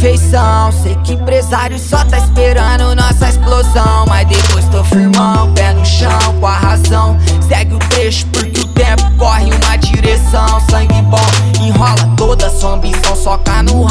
Sei que empresário só tá esperando nossa explosão. Mas depois tô firmão, pé no chão, com a razão. Segue o trecho porque o tempo corre uma direção. Sangue bom, enrola toda sua ambição, soca no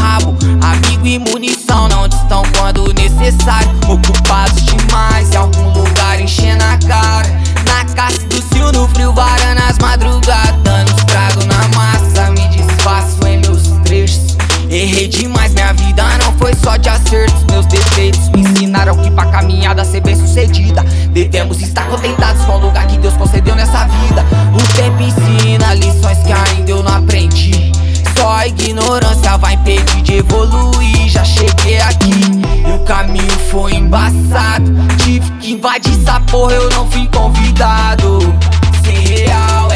de evoluir. Já cheguei aqui o caminho foi embaçado. Tive que invadir essa porra, eu não fui convidado. Ser real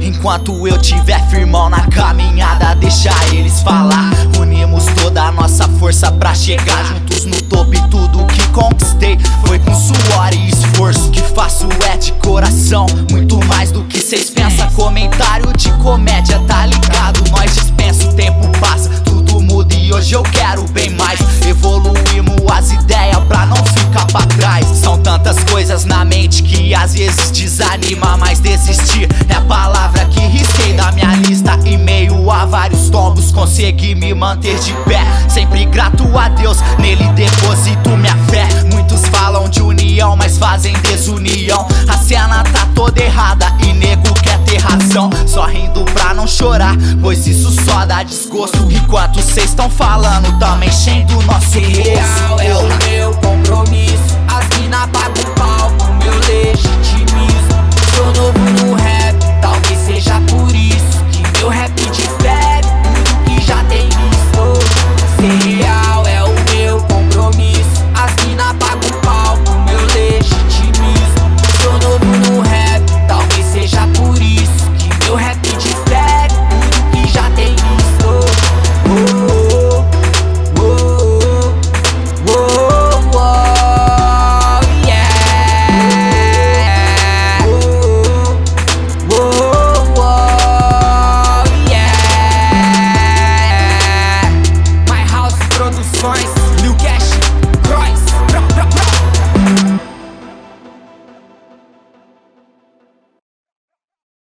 Enquanto eu tiver firmão na caminhada, deixa eles falar. Unimos toda a nossa força pra chegar juntos no topo e tudo que conquistei foi com suor e esforço. Que faço é de coração, muito mais do que cês pensam. Comentário de comédia, tá ligado? Nós dispensa, o tempo passa, tudo muda e hoje eu quero bem mais. Evoluímos as ideias pra não ficar pra trás. São tantas coisas na mente que às vezes desanima, mas desistir tombos, consegui me manter de pé. Sempre grato a Deus, nele deposito minha fé. Muitos falam de união, mas fazem desunião. A cena tá toda errada e nego quer ter razão. Só rindo pra não chorar, pois isso só dá desgosto. Enquanto cês tão falando, tamo enchendo o nosso Ser